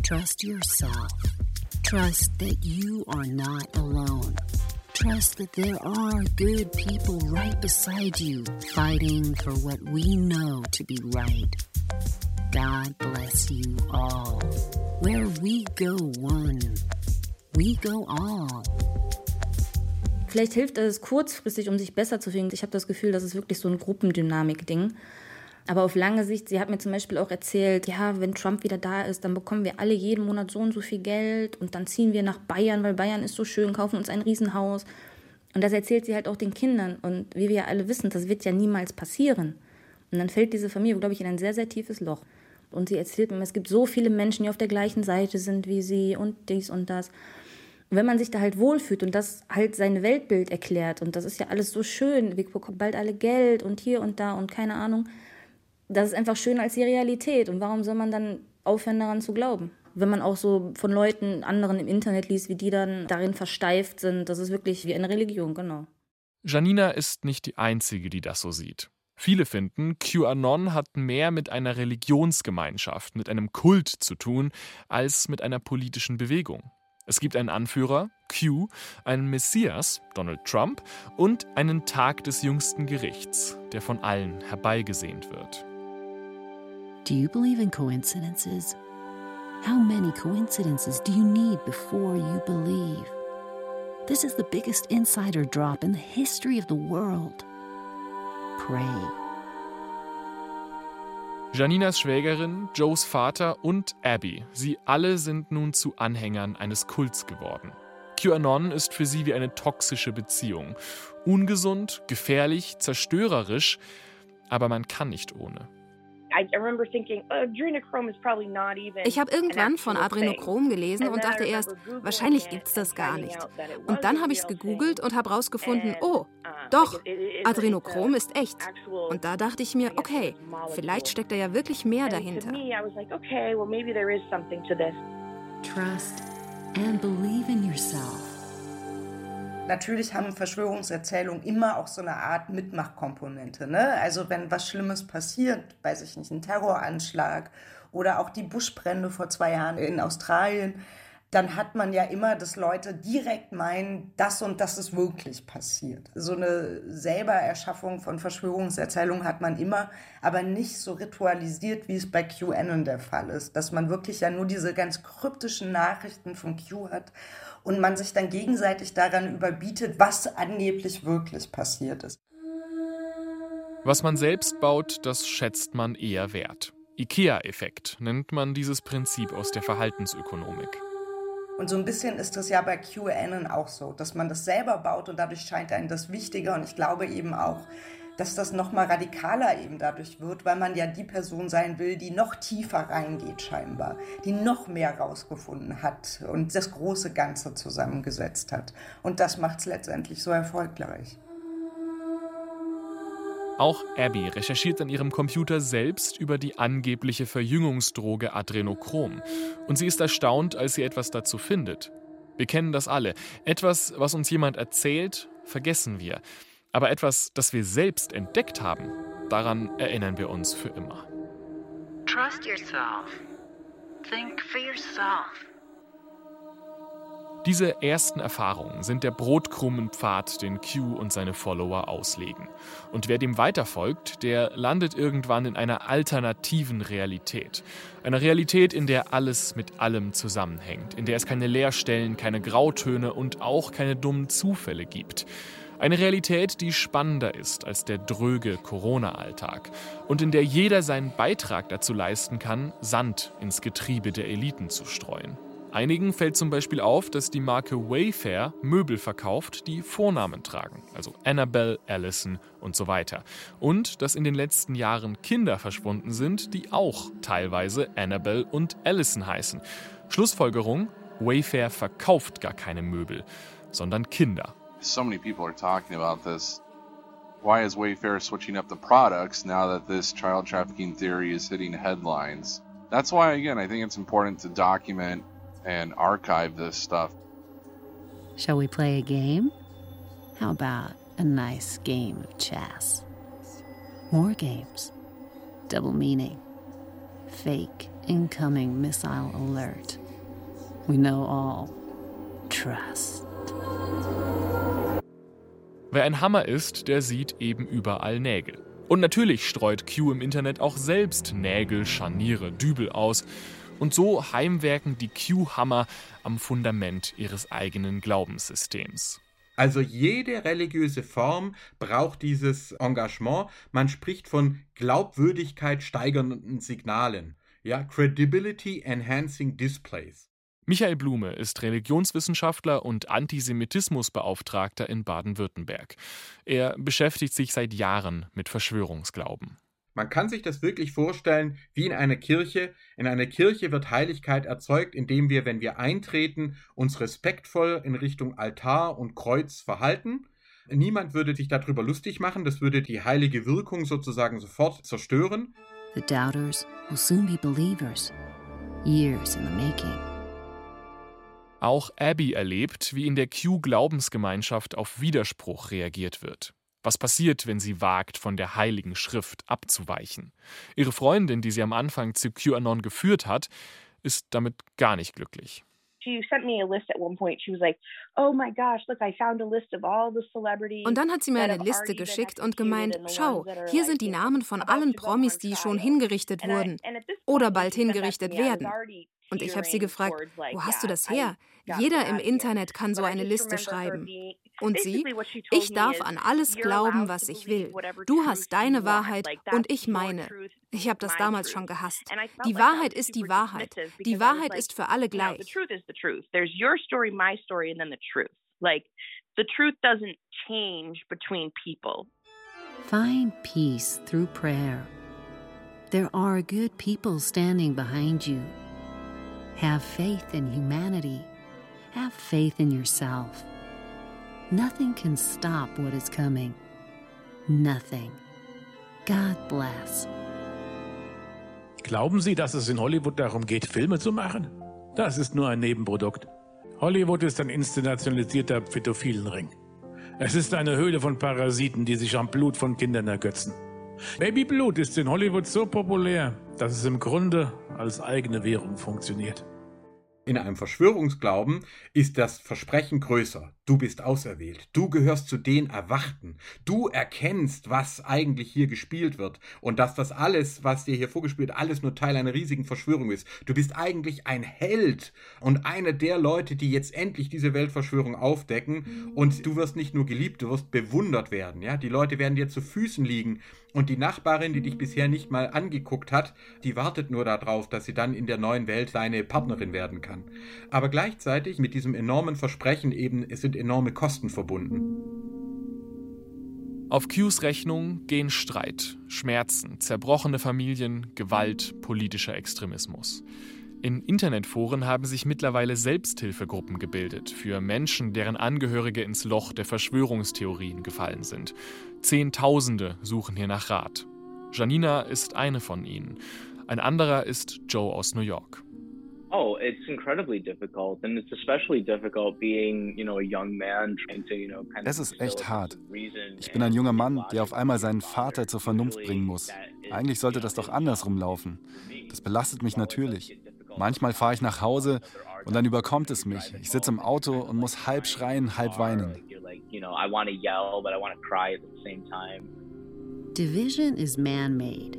Speaker 5: Trust yourself. Trust that you are not alone. Trust that there are good people right beside you, fighting for what we know to be right. God bless you all. Where we go one, we go all.
Speaker 20: Vielleicht hilft es kurzfristig, um sich besser zu fühlen. Ich habe das Gefühl, das ist wirklich so ein Gruppendynamik-Ding. Aber auf lange Sicht, sie hat mir zum Beispiel auch erzählt, ja, wenn Trump wieder da ist, dann bekommen wir alle jeden Monat so und so viel Geld und dann ziehen wir nach Bayern, weil Bayern ist so schön, kaufen uns ein Riesenhaus. Und das erzählt sie halt auch den Kindern. Und wie wir ja alle wissen, das wird ja niemals passieren. Und dann fällt diese Familie, glaube ich, in ein sehr, sehr tiefes Loch. Und sie erzählt mir, es gibt so viele Menschen, die auf der gleichen Seite sind wie sie und dies und das. Und wenn man sich da halt wohlfühlt und das halt sein Weltbild erklärt und das ist ja alles so schön, wir bekommen bald alle Geld und hier und da und keine Ahnung, das ist einfach schöner als die Realität. Und warum soll man dann aufhören, daran zu glauben? Wenn man auch so von Leuten, anderen im Internet liest, wie die dann darin versteift sind, das ist wirklich wie eine Religion, genau.
Speaker 4: Janina ist nicht die Einzige, die das so sieht. Viele finden, QAnon hat mehr mit einer Religionsgemeinschaft, mit einem Kult zu tun, als mit einer politischen Bewegung. Es gibt einen Anführer, Q, einen Messias, Donald Trump, und einen Tag des jüngsten Gerichts, der von allen herbeigesehnt wird.
Speaker 7: Do you believe in coincidences? How many coincidences do you need before you believe? This is the biggest insider drop in the history of the world. Pray.
Speaker 4: Janinas Schwägerin, Joes Vater und Abby, sie alle sind nun zu Anhängern eines Kults geworden. QAnon ist für sie wie eine toxische Beziehung. Ungesund, gefährlich, zerstörerisch, aber man kann nicht ohne.
Speaker 14: Ich habe irgendwann von Adrenochrom gelesen und dachte erst, wahrscheinlich gibt es das gar nicht. Und dann habe ich es gegoogelt und habe herausgefunden, oh, doch, Adrenochrom ist echt. Und da dachte ich mir, okay, vielleicht steckt da ja wirklich mehr dahinter.
Speaker 7: Trust and believe in yourself.
Speaker 18: Natürlich haben Verschwörungserzählungen immer auch so eine Art Mitmachkomponente. Ne? Also wenn was Schlimmes passiert, weiß ich nicht, ein Terroranschlag oder auch die Buschbrände vor zwei Jahren in Australien, dann hat man ja immer, dass Leute direkt meinen, das und das ist wirklich passiert. So eine selber Erschaffung von Verschwörungserzählungen hat man immer, aber nicht so ritualisiert, wie es bei QAnon der Fall ist. Dass man wirklich ja nur diese ganz kryptischen Nachrichten von Q hat und man sich dann gegenseitig daran überbietet, was angeblich wirklich passiert ist.
Speaker 4: Was man selbst baut, das schätzt man eher wert. IKEA-Effekt nennt man dieses Prinzip aus der Verhaltensökonomik.
Speaker 18: Und so ein bisschen ist das ja bei QAnon auch so, dass man das selber baut und dadurch scheint einem das wichtiger. Und ich glaube eben auch, dass das noch mal radikaler eben dadurch wird, weil man ja die Person sein will, die noch tiefer reingeht scheinbar, die noch mehr rausgefunden hat und das große Ganze zusammengesetzt hat. Und das macht es letztendlich so erfolgreich.
Speaker 4: Auch Abby recherchiert an ihrem Computer selbst über die angebliche Verjüngungsdroge Adrenochrom. Und sie ist erstaunt, als sie etwas dazu findet. Wir kennen das alle. Etwas, was uns jemand erzählt, vergessen wir. Aber etwas, das wir selbst entdeckt haben, daran erinnern wir uns für immer.
Speaker 7: Trust yourself. Think for yourself.
Speaker 4: Diese ersten Erfahrungen sind der Brotkrumenpfad, den Q und seine Follower auslegen. Und wer dem weiterfolgt, der landet irgendwann in einer alternativen Realität. Einer Realität, in der alles mit allem zusammenhängt, in der es keine Leerstellen, keine Grautöne und auch keine dummen Zufälle gibt. Eine Realität, die spannender ist als der dröge Corona-Alltag und in der jeder seinen Beitrag dazu leisten kann, Sand ins Getriebe der Eliten zu streuen. Einigen fällt zum Beispiel auf, dass die Marke Wayfair Möbel verkauft, die Vornamen tragen, also Annabelle, Allison und so weiter. Und dass in den letzten Jahren Kinder verschwunden sind, die auch teilweise Annabelle und Allison heißen. Schlussfolgerung, Wayfair verkauft gar keine Möbel, sondern Kinder.
Speaker 22: So many people are talking about this. Why is Wayfair switching up the products now that this child trafficking theory is hitting headlines? That's why, again, I think it's important to document and archive this stuff.
Speaker 5: Shall we play a game? How about a nice game of chess? More games. Double meaning. Fake incoming missile alert. We know all. Trust.
Speaker 4: Wer ein Hammer ist, der sieht eben überall Nägel. Und natürlich streut Q im Internet auch selbst Nägel, Scharniere, Dübel aus. Und so heimwerken die Q-Hammer am Fundament ihres eigenen Glaubenssystems.
Speaker 23: Also jede religiöse Form braucht dieses Engagement. Man spricht von Glaubwürdigkeit steigernden Signalen. Ja, Credibility Enhancing Displays.
Speaker 4: Michael Blume ist Religionswissenschaftler und Antisemitismusbeauftragter in Baden-Württemberg. Er beschäftigt sich seit Jahren mit Verschwörungsglauben.
Speaker 23: Man kann sich das wirklich vorstellen wie in einer Kirche. In einer Kirche wird Heiligkeit erzeugt, indem wir, wenn wir eintreten, uns respektvoll in Richtung Altar und Kreuz verhalten. Niemand würde sich darüber lustig machen, das würde die heilige Wirkung sozusagen sofort zerstören. The doubters will soon be believers.
Speaker 4: Years in the making. Auch Abby erlebt, wie in der Q-Glaubensgemeinschaft auf Widerspruch reagiert wird. Was passiert, wenn sie wagt, von der Heiligen Schrift abzuweichen? Ihre Freundin, die sie am Anfang zu QAnon geführt hat, ist damit gar nicht glücklich.
Speaker 14: Und dann hat sie mir eine Liste geschickt und gemeint, schau, hier sind die Namen von allen Promis, die schon hingerichtet wurden oder bald hingerichtet werden. Und ich habe sie gefragt, wo hast du das her? Jeder im Internet kann so eine Liste schreiben. Und sie, ich darf an alles glauben, was ich will. Du hast deine Wahrheit und ich meine. Ich habe das damals schon gehasst. Die Wahrheit ist die Wahrheit. Die Wahrheit ist für alle gleich.
Speaker 5: the truth doesn't change between people. Find peace through prayer. There are good people standing behind you. Have faith in humanity. Have faith in yourself. Nothing can stop what is coming. Nothing. God bless.
Speaker 24: Glauben Sie, dass es in Hollywood darum geht, Filme zu machen? Das ist nur ein Nebenprodukt. Hollywood ist ein institutionalisierter Pädophilenring. Es ist eine Höhle von Parasiten, die sich am Blut von Kindern ergötzen. Babyblut ist in Hollywood so populär, dass es im Grunde als eigene Währung funktioniert.
Speaker 23: In einem Verschwörungsglauben ist das Versprechen größer. Du bist auserwählt. Du gehörst zu den Erwachten. Du erkennst, was eigentlich hier gespielt wird. Und dass das alles, was dir hier vorgespielt, alles nur Teil einer riesigen Verschwörung ist. Du bist eigentlich ein Held und einer der Leute, die jetzt endlich diese Weltverschwörung aufdecken. Und du wirst nicht nur geliebt, du wirst bewundert werden. Ja, die Leute werden dir zu Füßen liegen. Und die Nachbarin, die dich bisher nicht mal angeguckt hat, die wartet nur darauf, dass sie dann in der neuen Welt deine Partnerin werden kann. Aber gleichzeitig mit diesem enormen Versprechen eben, es sind enorme Kosten verbunden.
Speaker 4: Auf Qs Rechnung gehen Streit, Schmerzen, zerbrochene Familien, Gewalt, politischer Extremismus. In Internetforen haben sich mittlerweile Selbsthilfegruppen gebildet für Menschen, deren Angehörige ins Loch der Verschwörungstheorien gefallen sind. Zehntausende suchen hier nach Rat. Janina ist eine von ihnen. Ein anderer ist Joe aus New York. Oh, it's incredibly difficult and it's especially difficult being,
Speaker 17: you know, a young man trying to, you know, kind of Es ist echt hart. Ich bin ein junger Mann, der auf einmal seinen Vater zur Vernunft bringen muss. Eigentlich sollte das doch andersrum laufen. Das belastet mich natürlich. Manchmal fahre ich nach Hause und dann überkommt es mich. Ich sitze im Auto und muss halb schreien, halb weinen.
Speaker 5: Division is man-made.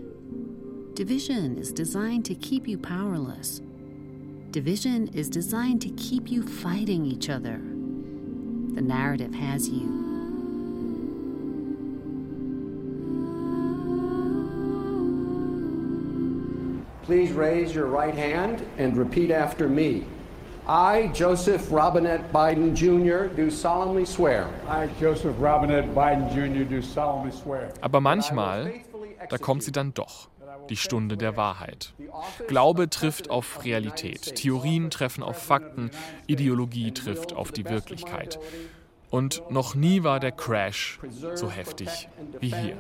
Speaker 5: Division is designed to keep you powerless. Division is designed to keep you fighting each other. The narrative has you.
Speaker 25: Please raise your right hand and repeat after me. I, Joseph Robinette Biden Jr., do solemnly swear.
Speaker 26: I, Joseph Robinette Biden Jr., do solemnly swear.
Speaker 4: Aber manchmal, da kommt sie dann doch. Die Stunde der Wahrheit. Glaube trifft auf Realität, Theorien treffen auf Fakten, Ideologie trifft auf die Wirklichkeit. Und noch nie war der Crash so heftig wie hier.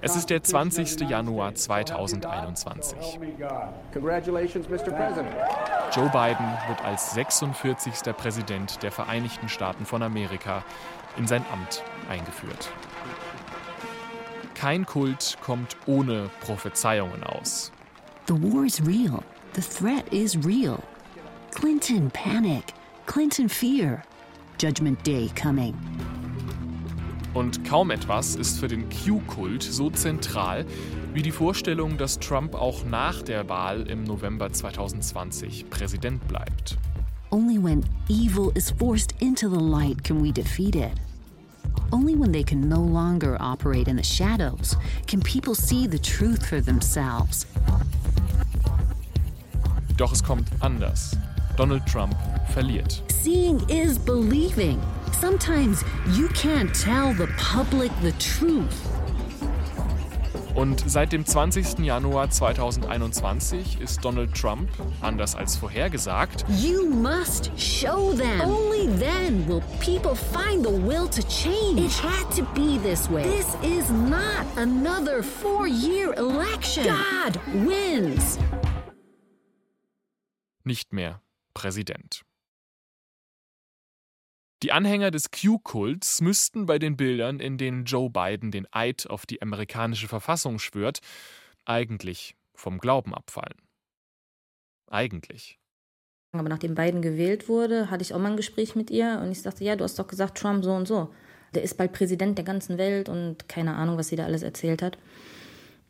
Speaker 4: Es ist der 20. Januar 2021. Joe Biden wird als 46. Präsident der Vereinigten Staaten von Amerika in sein Amt eingeführt. Kein Kult kommt ohne Prophezeiungen aus.
Speaker 5: The war is real. The threat is real. Clinton panic. Clinton fear. Judgment Day coming.
Speaker 4: Und kaum etwas ist für den Q-Kult so zentral wie die Vorstellung, dass Trump auch nach der Wahl im November 2020 Präsident bleibt.
Speaker 5: Only when evil is forced into the light can we defeat it. Only when they can no longer operate in the shadows can people see the truth for themselves.
Speaker 4: Doch es kommt anders. Donald Trump verliert.
Speaker 7: Seeing is believing. Sometimes you can't tell the public the truth.
Speaker 4: Und seit dem 20. Januar 2021 ist Donald Trump, anders als vorhergesagt,
Speaker 7: You must show them. Only then will people find the will to change. It had to be this way. This is not another four-year election. God wins.
Speaker 4: Nicht mehr Präsident. Die Anhänger des Q-Kults müssten bei den Bildern, in denen Joe Biden den Eid auf die amerikanische Verfassung schwört, eigentlich vom Glauben abfallen. Eigentlich.
Speaker 20: Aber nachdem Biden gewählt wurde, hatte ich auch mal ein Gespräch mit ihr und ich sagte, ja, du hast doch gesagt, Trump so und so. Der ist bald Präsident der ganzen Welt und keine Ahnung, was sie da alles erzählt hat.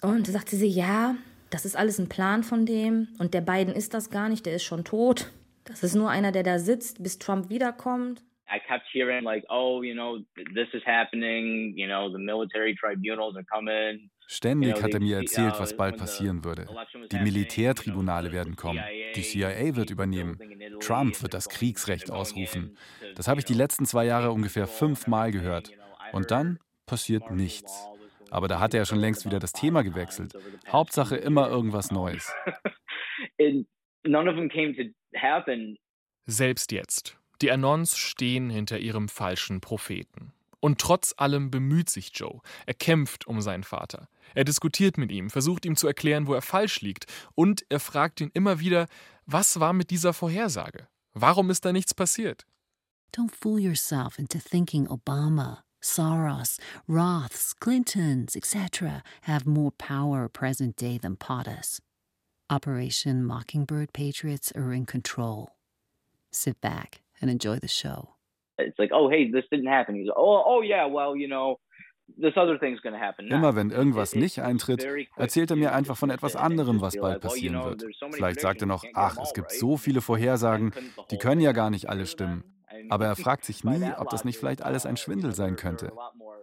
Speaker 20: Und da sagte sie, ja, das ist alles ein Plan von dem und der Biden ist das gar nicht, der ist schon tot. Das ist nur einer, der da sitzt, bis Trump wiederkommt.
Speaker 16: I kept hearing like, oh, you know, this is happening, you know, the military tribunals are coming.
Speaker 17: Ständig hat er mir erzählt, was bald passieren würde. Die Militärtribunale werden kommen. Die CIA wird übernehmen. Trump wird das Kriegsrecht ausrufen. Das habe ich die letzten zwei Jahre ungefähr fünfmal gehört. Und dann passiert nichts. Aber da hat er ja schon längst wieder das Thema gewechselt. Hauptsache immer irgendwas Neues.
Speaker 4: Selbst jetzt. Die Anons stehen hinter ihrem falschen Propheten. Und trotz allem bemüht sich Joe. Er kämpft um seinen Vater. Er diskutiert mit ihm, versucht ihm zu erklären, wo er falsch liegt. Und er fragt ihn immer wieder, was war mit dieser Vorhersage? Warum ist da nichts passiert?
Speaker 7: Don't fool yourself into thinking Obama, Soros, Roths, Clintons, etc. have more power present day than POTUS. Operation Mockingbird Patriots are in control. Sit back and enjoy the show.
Speaker 16: It's like, oh, hey, this didn't happen. He's like, oh, oh, yeah, well, you know, this other thing's going to happen.
Speaker 17: Immer wenn irgendwas nicht eintritt, erzählt er mir einfach von etwas anderem, was bald passieren wird. Vielleicht sagt er noch, ach, es gibt so viele Vorhersagen, die können ja gar nicht alle stimmen. Aber er fragt sich nie, ob das nicht vielleicht alles ein Schwindel sein könnte.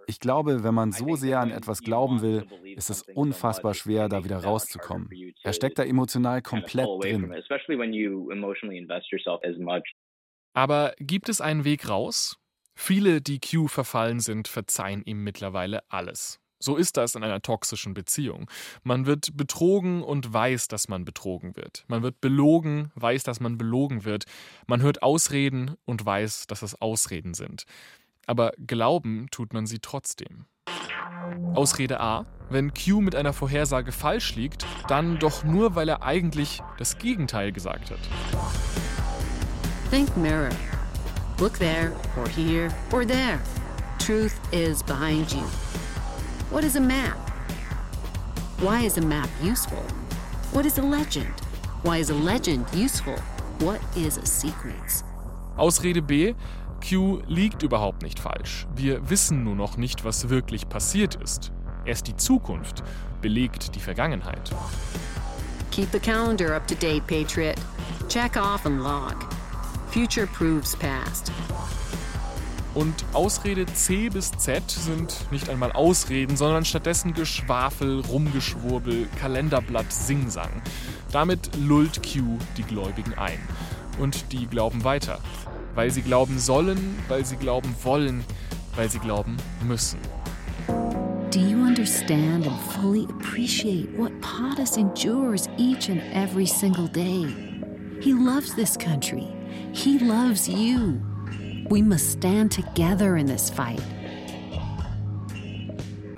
Speaker 17: Ich glaube, wenn man so sehr an etwas glauben will, ist es unfassbar schwer, da wieder rauszukommen. Er steckt da emotional komplett drin.
Speaker 4: Aber gibt es einen Weg raus? Viele, die Q verfallen sind, verzeihen ihm mittlerweile alles. So ist das in einer toxischen Beziehung. Man wird betrogen und weiß, dass man betrogen wird. Man wird belogen, weiß, dass man belogen wird. Man hört Ausreden und weiß, dass es Ausreden sind. Aber glauben tut man sie trotzdem. Ausrede A. Wenn Q mit einer Vorhersage falsch liegt, dann doch nur, weil er eigentlich das Gegenteil gesagt hat.
Speaker 5: Think mirror. Look there, or here, or there. Truth is behind you. What is a map? Why is a map useful? What is a legend? Why is a legend useful? What is a secret?
Speaker 4: Ausrede B. Q liegt überhaupt nicht falsch. Wir wissen nur noch nicht, was wirklich passiert ist. Erst die Zukunft belegt die Vergangenheit.
Speaker 5: Keep the calendar up to date, Patriot. Check off and log. Future proves past.
Speaker 4: Und Ausrede C bis Z sind nicht einmal Ausreden, sondern stattdessen Geschwafel, Rumgeschwurbel, Kalenderblatt, Singsang. Damit lullt Q die Gläubigen ein. Und die glauben weiter. Weil sie glauben sollen, weil sie glauben wollen, weil sie glauben müssen.
Speaker 7: Do you understand and fully appreciate what POTUS endures each and every single day? He loves this country. He loves you. We must stand together in this fight.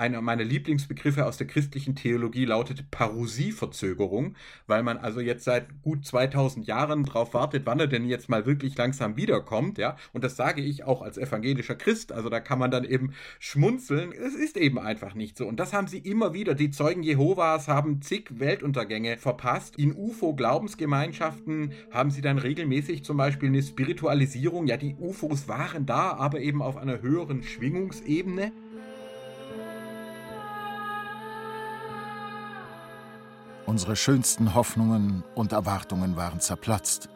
Speaker 23: Einer meiner Lieblingsbegriffe aus der christlichen Theologie lautet Parusieverzögerung, weil man also jetzt seit gut 2000 Jahren darauf wartet, wann er denn jetzt mal wirklich langsam wiederkommt, ja. Und das sage ich auch als evangelischer Christ. Also da kann man dann eben schmunzeln. Es ist eben einfach nicht so. Und das haben sie immer wieder. Die Zeugen Jehovas haben zig Weltuntergänge verpasst. In UFO-Glaubensgemeinschaften haben sie dann regelmäßig zum Beispiel eine Spiritualisierung. Ja, die UFOs waren da, aber eben auf einer höheren Schwingungsebene.
Speaker 27: Unsere schönsten Hoffnungen und Erwartungen waren zerplatzt,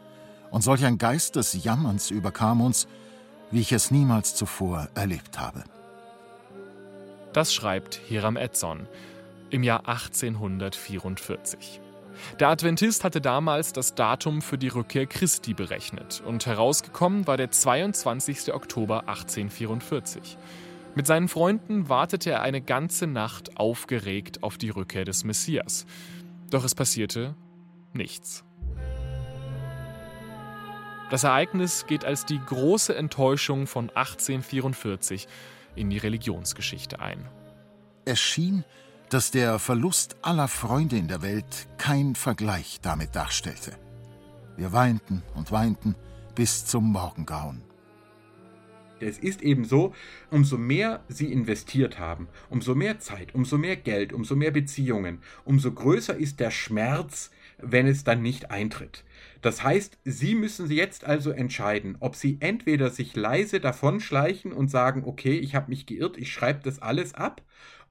Speaker 27: und solch ein Geist des Jammerns überkam uns, wie ich es niemals zuvor erlebt habe.
Speaker 4: Das schreibt Hiram Edson im Jahr 1844. Der Adventist hatte damals das Datum für die Rückkehr Christi berechnet und herausgekommen war der 22. Oktober 1844. Mit seinen Freunden wartete er eine ganze Nacht aufgeregt auf die Rückkehr des Messias. Doch es passierte nichts. Das Ereignis geht als die große Enttäuschung von 1844 in die Religionsgeschichte ein.
Speaker 27: Es schien, dass der Verlust aller Freunde in der Welt kein Vergleich damit darstellte. Wir weinten und weinten bis zum Morgengrauen.
Speaker 23: Es ist eben so, umso mehr sie investiert haben, umso mehr Zeit, umso mehr Geld, umso mehr Beziehungen, umso größer ist der Schmerz, wenn es dann nicht eintritt. Das heißt, Sie müssen jetzt also entscheiden, ob Sie entweder sich leise davonschleichen und sagen, okay, ich habe mich geirrt, ich schreibe das alles ab,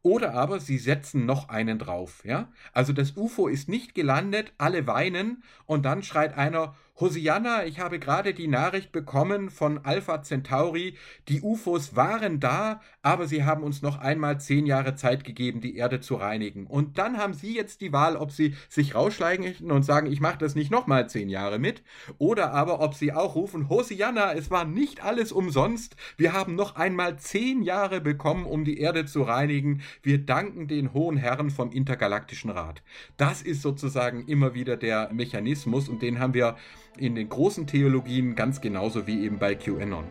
Speaker 23: oder aber sie setzen noch einen drauf, ja? Also das UFO ist nicht gelandet, alle weinen und dann schreit einer, Hosianna, ich habe gerade die Nachricht bekommen von Alpha Centauri, die UFOs waren da, aber sie haben uns noch einmal zehn Jahre Zeit gegeben, die Erde zu reinigen. Und dann haben Sie jetzt die Wahl, ob Sie sich rausschleichen und sagen, ich mache das nicht nochmal zehn Jahre mit, oder aber ob Sie auch rufen, Hosianna, es war nicht alles umsonst, wir haben noch einmal zehn Jahre bekommen, um die Erde zu reinigen, wir danken den hohen Herren vom Intergalaktischen Rat. Das ist sozusagen immer wieder der Mechanismus und den haben wir in den großen Theologien ganz genauso wie eben bei QAnon.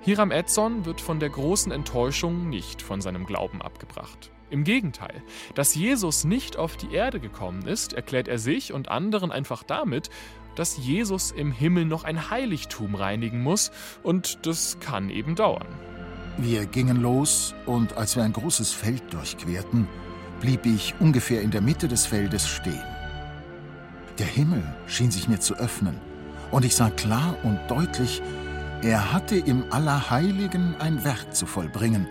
Speaker 4: Hiram Edson wird von der großen Enttäuschung nicht von seinem Glauben abgebracht. Im Gegenteil, dass Jesus nicht auf die Erde gekommen ist, erklärt er sich und anderen einfach damit, dass Jesus im Himmel noch ein Heiligtum reinigen muss und das kann eben dauern.
Speaker 27: Wir gingen los und als wir ein großes Feld durchquerten, blieb ich ungefähr in der Mitte des Feldes stehen. Der Himmel schien sich mir zu öffnen, und ich sah klar und deutlich, er hatte im Allerheiligen ein Werk zu vollbringen,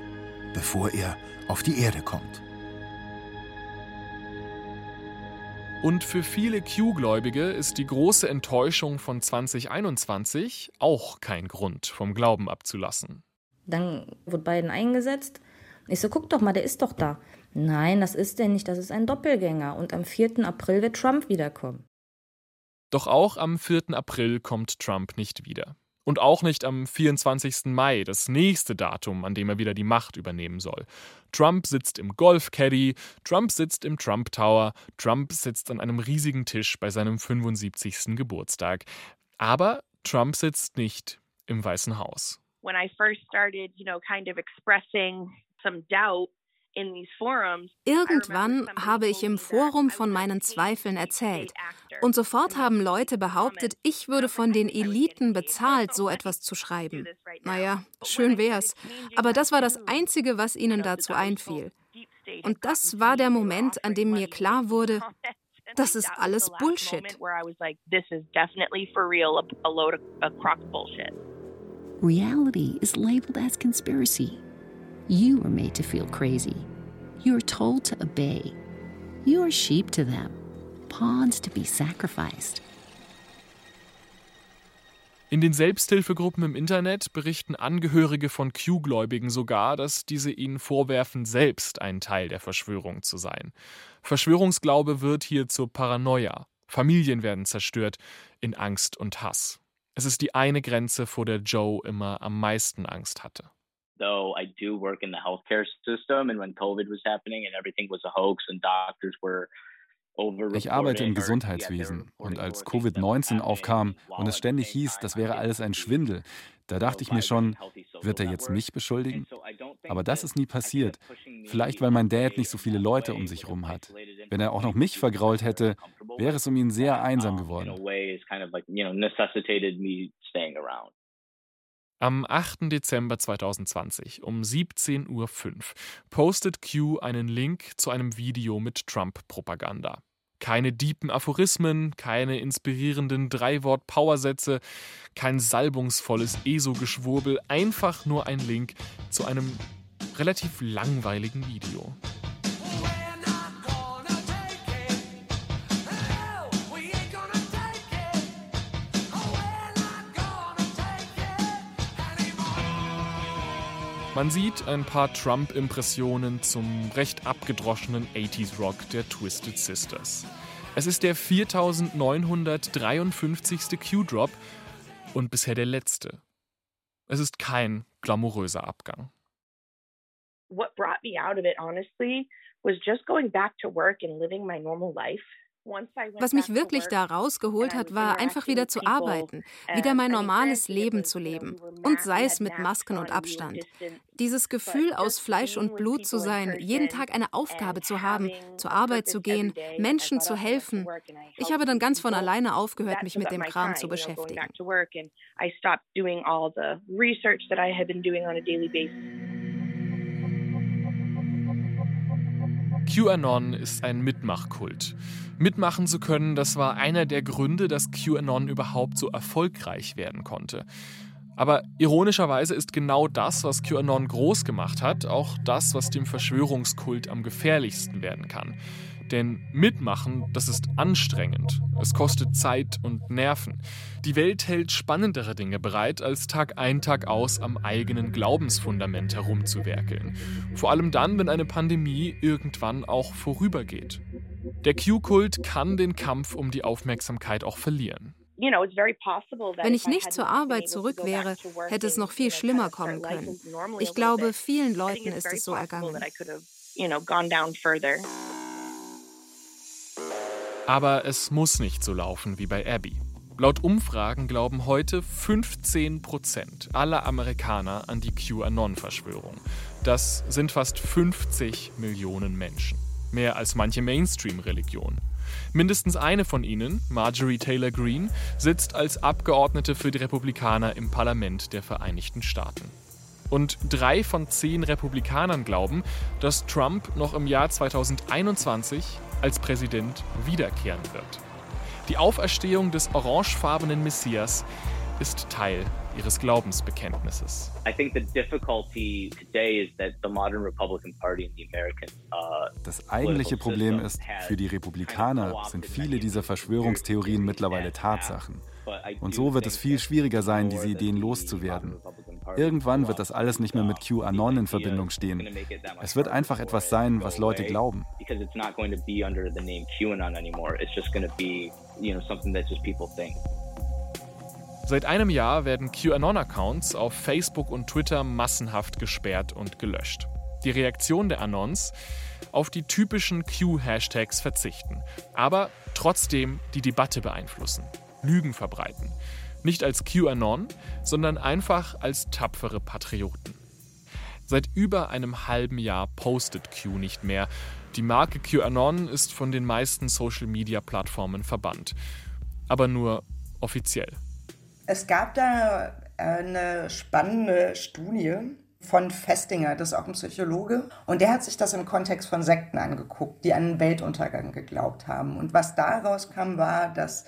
Speaker 27: bevor er auf die Erde kommt.
Speaker 4: Und für viele Q-Gläubige ist die große Enttäuschung von 2021 auch kein Grund, vom Glauben abzulassen.
Speaker 20: Dann wird Biden eingesetzt. Ich so, guck doch mal, der ist doch da. Nein, das ist er nicht, das ist ein Doppelgänger. Und am 4. April wird Trump wiederkommen.
Speaker 4: Doch auch am 4. April kommt Trump nicht wieder. Und auch nicht am 24. Mai, das nächste Datum, an dem er wieder die Macht übernehmen soll. Trump sitzt im Golf-Caddy, Trump sitzt im Trump Tower, Trump sitzt an einem riesigen Tisch bei seinem 75. Geburtstag. Aber Trump sitzt nicht im Weißen Haus.
Speaker 15: When I first started, you know, kind of expressing some doubt
Speaker 14: Irgendwann habe ich im Forum von meinen Zweifeln erzählt. Und sofort haben Leute behauptet, ich würde von den Eliten bezahlt, so etwas zu schreiben. Naja, schön wär's. Aber das war das Einzige, was ihnen dazu einfiel. Und das war der Moment, an dem mir klar wurde, das ist alles Bullshit.
Speaker 7: Reality is labeled as conspiracy. You are made to feel crazy. You are told to obey. You are sheep to them, pawns to be sacrificed.
Speaker 4: In den Selbsthilfegruppen im Internet berichten Angehörige von Q-Gläubigen sogar, dass diese ihnen vorwerfen, selbst ein Teil der Verschwörung zu sein. Verschwörungsglaube wird hier zur Paranoia. Familien werden zerstört in Angst und Hass. Es ist die eine Grenze, vor der Joe immer am meisten Angst hatte
Speaker 16: though I do work in the healthcare system and when COVID was happening and everything was a hoax and doctors were
Speaker 17: ich arbeite im Gesundheitswesen und als Covid-19 aufkam und es ständig hieß, das wäre alles ein Schwindel, da dachte ich mir schon, wird er jetzt mich beschuldigen? Aber das ist nie passiert. Vielleicht, weil mein Dad nicht so viele Leute um sich herum hat. Wenn er auch noch mich vergrault hätte, wäre es um ihn sehr einsam geworden.
Speaker 4: Am 8. Dezember 2020 um 17.05 Uhr postet Q einen Link zu einem Video mit Trump-Propaganda. Keine diepen Aphorismen, keine inspirierenden Drei-Wort-Powersätze, kein salbungsvolles ESO-Geschwurbel, einfach nur ein Link zu einem relativ langweiligen Video. Man sieht ein paar Trump-Impressionen zum recht abgedroschenen 80s Rock der Twisted Sisters. Es ist der 4953. Q-Drop und bisher der letzte. Es ist kein glamouröser Abgang.
Speaker 15: What brought me out of it, honestly, was just going back to work and living my normal life.
Speaker 14: Was mich wirklich da rausgeholt hat, war einfach wieder zu arbeiten, wieder mein normales Leben zu leben. Und sei es mit Masken und Abstand. Dieses Gefühl, aus Fleisch und Blut zu sein, jeden Tag eine Aufgabe zu haben, zur Arbeit zu gehen, Menschen zu helfen. Ich habe dann ganz von alleine aufgehört, mich mit dem Kram zu beschäftigen.
Speaker 4: QAnon ist ein Mitmachkult. Mitmachen zu können, das war einer der Gründe, dass QAnon überhaupt so erfolgreich werden konnte. Aber ironischerweise ist genau das, was QAnon groß gemacht hat, auch das, was dem Verschwörungskult am gefährlichsten werden kann. Denn mitmachen, das ist anstrengend. Es kostet Zeit und Nerven. Die Welt hält spannendere Dinge bereit, als Tag ein, Tag aus am eigenen Glaubensfundament herumzuwerkeln. Vor allem dann, wenn eine Pandemie irgendwann auch vorübergeht. Der Q-Kult kann den Kampf um die Aufmerksamkeit auch verlieren.
Speaker 14: Wenn ich nicht zur Arbeit zurück wäre, hätte es noch viel schlimmer kommen können. Ich glaube, vielen Leuten ist es so ergangen.
Speaker 4: Aber es muss nicht so laufen wie bei Abby. Laut Umfragen glauben heute 15 Prozent aller Amerikaner an die QAnon-Verschwörung. Das sind fast 50 Millionen Menschen. Mehr als manche Mainstream-Religion. Mindestens eine von ihnen, Marjorie Taylor Greene, sitzt als Abgeordnete für die Republikaner im Parlament der Vereinigten Staaten. Und drei von zehn Republikanern glauben, dass Trump noch im Jahr 2021 als Präsident wiederkehren wird. Die Auferstehung des orangefarbenen Messias ist Teil ihres Glaubensbekenntnisses.
Speaker 17: Das eigentliche Problem ist, für die Republikaner sind viele dieser Verschwörungstheorien mittlerweile Tatsachen. Und so wird es viel schwieriger sein, diese Ideen loszuwerden. Irgendwann wird das alles nicht mehr mit QAnon in Verbindung stehen. Es wird einfach etwas sein, was Leute glauben.
Speaker 4: Seit einem Jahr werden QAnon-Accounts auf Facebook und Twitter massenhaft gesperrt und gelöscht. Die Reaktion der Anons auf die typischen Q-Hashtags verzichten, aber trotzdem die Debatte beeinflussen, Lügen verbreiten. Nicht als QAnon, sondern einfach als tapfere Patrioten. Seit über einem halben Jahr postet Q nicht mehr. Die Marke QAnon ist von den meisten Social-Media-Plattformen verbannt. Aber nur offiziell.
Speaker 18: Es gab da eine spannende Studie von Festinger, das ist auch ein Psychologe, und der hat sich das im Kontext von Sekten angeguckt, die an einen Weltuntergang geglaubt haben. Und was daraus kam, war, dass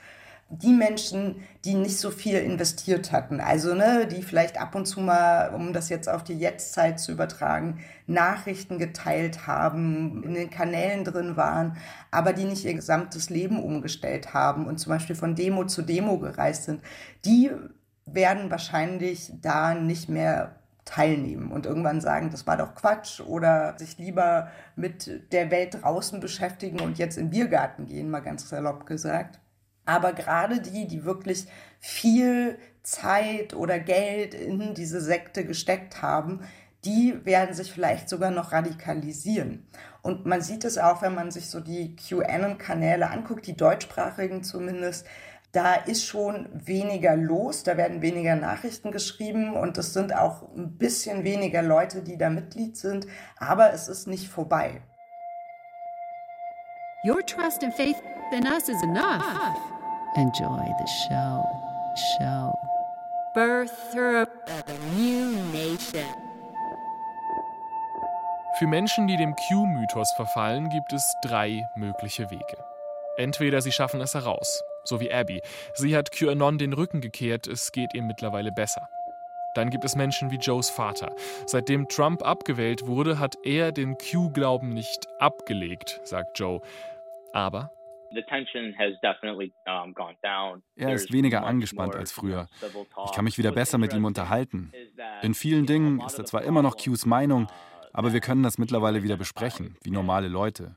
Speaker 18: die Menschen, die nicht so viel investiert hatten, also ne, die vielleicht ab und zu mal, um das jetzt auf die Jetztzeit zu übertragen, Nachrichten geteilt haben, in den Kanälen drin waren, aber die nicht ihr gesamtes Leben umgestellt haben und zum Beispiel von Demo zu Demo gereist sind, die werden wahrscheinlich da nicht mehr teilnehmen und irgendwann sagen, das war doch Quatsch oder sich lieber mit der Welt draußen beschäftigen und jetzt in Biergarten gehen, mal ganz salopp gesagt. Aber gerade die, die wirklich viel Zeit oder Geld in diese Sekte gesteckt haben, die werden sich vielleicht sogar noch radikalisieren. Und man sieht es auch, wenn man sich so die QAnon-Kanäle anguckt, die deutschsprachigen zumindest, da ist schon weniger los, da werden weniger Nachrichten geschrieben und es sind auch ein bisschen weniger Leute, die da Mitglied sind, aber es ist nicht vorbei.
Speaker 5: Your trust and faith in us is enough. Enjoy the show. Show. Birther of a new nation.
Speaker 4: Für Menschen, die dem Q-Mythos verfallen, gibt es drei mögliche Wege. Entweder sie schaffen es heraus, so wie Abby. Sie hat QAnon den Rücken gekehrt, es geht ihr mittlerweile besser. Dann gibt es Menschen wie Joes Vater. Seitdem Trump abgewählt wurde, hat er den Q-Glauben nicht abgelegt, sagt Joe. Aber
Speaker 17: er ist weniger angespannt als früher. Ich kann mich wieder besser mit ihm unterhalten.
Speaker 1: In vielen Dingen ist er zwar immer noch Qs Meinung, aber wir können das mittlerweile wieder besprechen, wie normale Leute.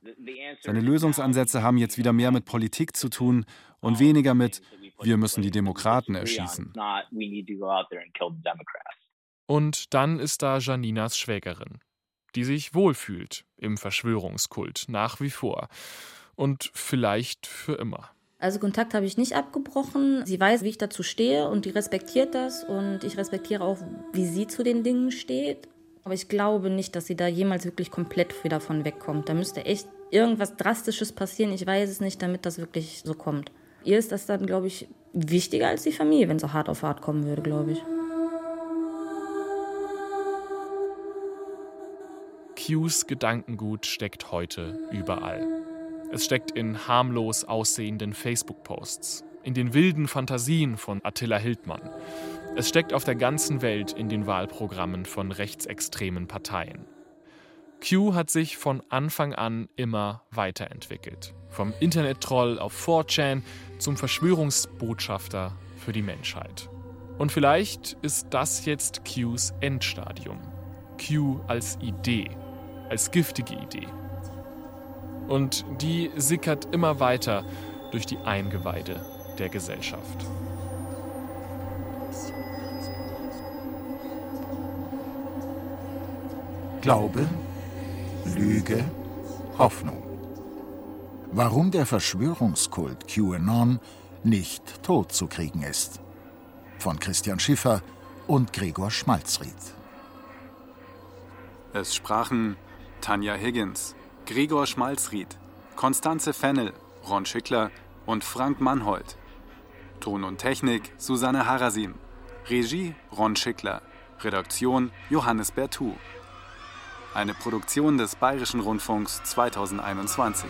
Speaker 1: Seine Lösungsansätze haben jetzt wieder mehr mit Politik zu tun und weniger mit, wir müssen die Demokraten erschießen.
Speaker 4: Und dann ist da Janinas Schwägerin, die sich wohlfühlt im Verschwörungskult, nach wie vor. Und vielleicht für immer.
Speaker 20: Also Kontakt habe ich nicht abgebrochen. Sie weiß, wie ich dazu stehe und die respektiert das und ich respektiere auch, wie sie zu den Dingen steht. Aber ich glaube nicht, dass sie da jemals wirklich komplett wieder davon wegkommt. Da müsste echt irgendwas Drastisches passieren. Ich weiß es nicht, damit das wirklich so kommt. Ihr ist das dann, glaube ich, wichtiger als die Familie, wenn es so hart auf hart kommen würde, glaube ich.
Speaker 4: Qs Gedankengut steckt heute überall. Es steckt in harmlos aussehenden Facebook-Posts, in den wilden Fantasien von Attila Hildmann. Es steckt auf der ganzen Welt in den Wahlprogrammen von rechtsextremen Parteien. Q hat sich von Anfang an immer weiterentwickelt. Vom Internet-Troll auf 4chan zum Verschwörungsbotschafter für die Menschheit. Und vielleicht ist das jetzt Qs Endstadium. Q als Idee, als giftige Idee. Und die sickert immer weiter durch die Eingeweide der Gesellschaft.
Speaker 27: Glaube, Lüge, Hoffnung. Warum der Verschwörungskult QAnon nicht tot zu kriegen ist. Von Christian Schiffer und Gregor Schmalzried.
Speaker 1: Es sprachen Tanja Higgins, Gregor Schmalzried, Konstanze Fennel, Ron Schickler und Frank Mannhold. Ton und Technik Susanne Harasim. Regie Ron Schickler. Redaktion Johannes Bertou. Eine Produktion des Bayerischen Rundfunks 2021.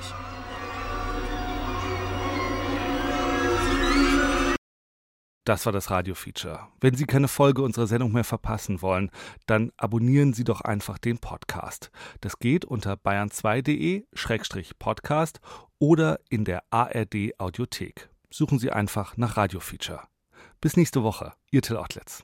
Speaker 2: Das war das Radio-Feature. Wenn Sie keine Folge unserer Sendung mehr verpassen wollen, dann abonnieren Sie doch einfach den Podcast. Das geht unter bayern2.de-podcast oder in der ARD-Audiothek. Suchen Sie einfach nach Radio-Feature. Bis nächste Woche, Ihr Till Ottlitz.